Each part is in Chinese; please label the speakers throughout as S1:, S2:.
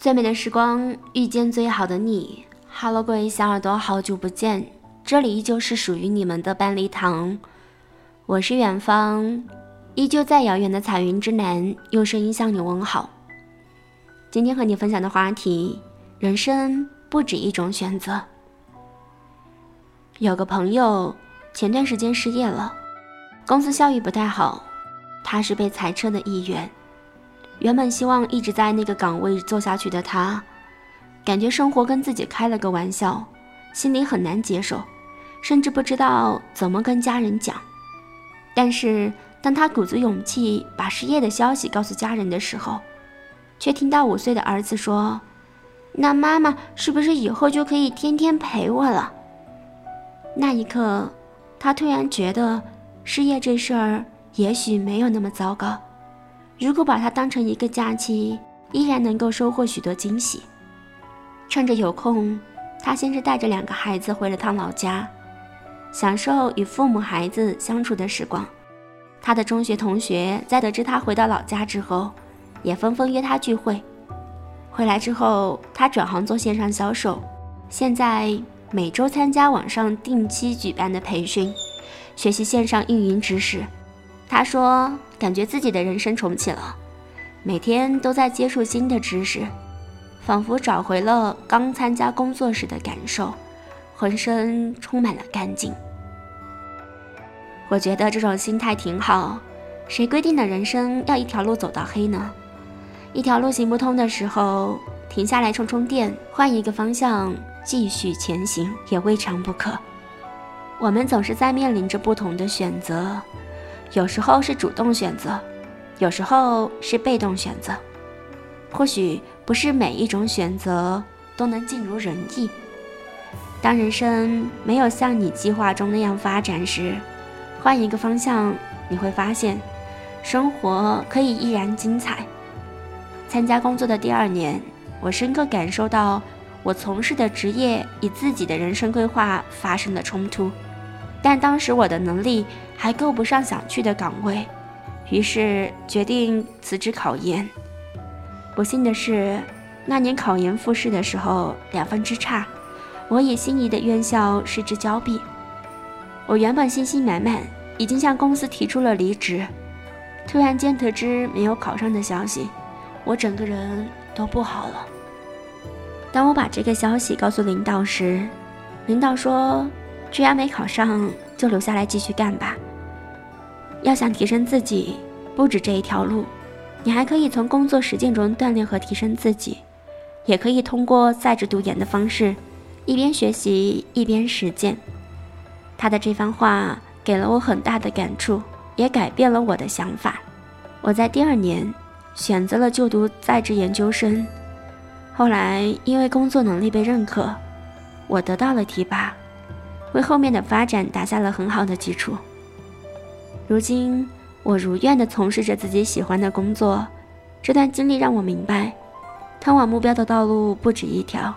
S1: 最美的时光遇见最好的你。Hello，各位小耳朵，好久不见，这里依旧是属于你们的半粒糖，我是远方，依旧在遥远的彩云之南，用声音向你问好。今天和你分享的话题：人生不止一种选择。有个朋友前段时间失业了，公司效益不太好，他是被裁撤的一员。原本希望一直在那个岗位做下去的他，感觉生活跟自己开了个玩笑，心里很难接受，甚至不知道怎么跟家人讲。但是当他鼓足勇气把失业的消息告诉家人的时候，却听到五岁的儿子说：“那妈妈是不是以后就可以天天陪我了？”那一刻，他突然觉得失业这事儿也许没有那么糟糕。如果把它当成一个假期，依然能够收获许多惊喜。趁着有空，他先是带着两个孩子回了趟老家，享受与父母孩子相处的时光。他的中学同学在得知他回到老家之后，也纷纷约他聚会。回来之后，他转行做线上销售，现在每周参加网上定期举办的培训，学习线上运营知识。他说。感觉自己的人生重启了，每天都在接触新的知识，仿佛找回了刚参加工作时的感受，浑身充满了干劲。我觉得这种心态挺好。谁规定的人生要一条路走到黑呢？一条路行不通的时候，停下来充充电，换一个方向继续前行也未尝不可。我们总是在面临着不同的选择。有时候是主动选择，有时候是被动选择。或许不是每一种选择都能尽如人意。当人生没有像你计划中那样发展时，换一个方向，你会发现，生活可以依然精彩。参加工作的第二年，我深刻感受到，我从事的职业与自己的人生规划发生了冲突。但当时我的能力还够不上想去的岗位，于是决定辞职考研。不幸的是，那年考研复试的时候两分之差，我以心仪的院校失之交臂。我原本信心满满，已经向公司提出了离职，突然间得知没有考上的消息，我整个人都不好了。当我把这个消息告诉领导时，领导说。居然没考上，就留下来继续干吧。要想提升自己，不止这一条路，你还可以从工作实践中锻炼和提升自己，也可以通过在职读研的方式，一边学习一边实践。他的这番话给了我很大的感触，也改变了我的想法。我在第二年选择了就读在职研究生，后来因为工作能力被认可，我得到了提拔。为后面的发展打下了很好的基础。如今，我如愿地从事着自己喜欢的工作。这段经历让我明白，通往目标的道路不止一条。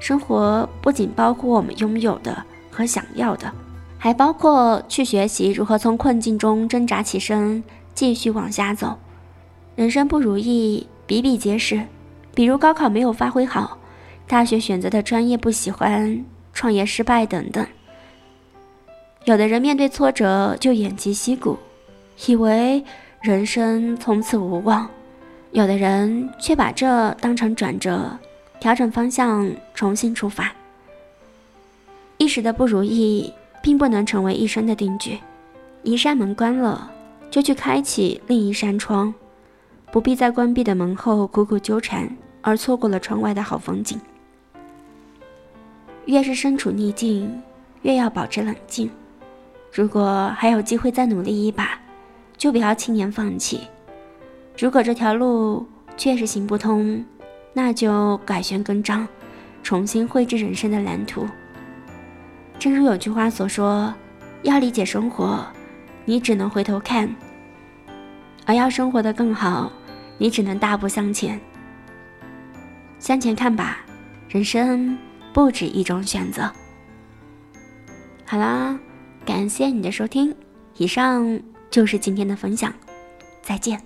S1: 生活不仅包括我们拥有的和想要的，还包括去学习如何从困境中挣扎起身，继续往下走。人生不如意比比皆是，比如高考没有发挥好，大学选择的专业不喜欢。创业失败等等，有的人面对挫折就偃旗息鼓，以为人生从此无望；有的人却把这当成转折，调整方向，重新出发。一时的不如意，并不能成为一生的定局。一扇门关了，就去开启另一扇窗，不必在关闭的门后苦苦纠缠，而错过了窗外的好风景。越是身处逆境，越要保持冷静。如果还有机会再努力一把，就不要轻言放弃。如果这条路确实行不通，那就改弦更张，重新绘制人生的蓝图。正如有句话所说：“要理解生活，你只能回头看；而要生活的更好，你只能大步向前。向前看吧，人生。”不止一种选择。好啦，感谢你的收听，以上就是今天的分享，再见。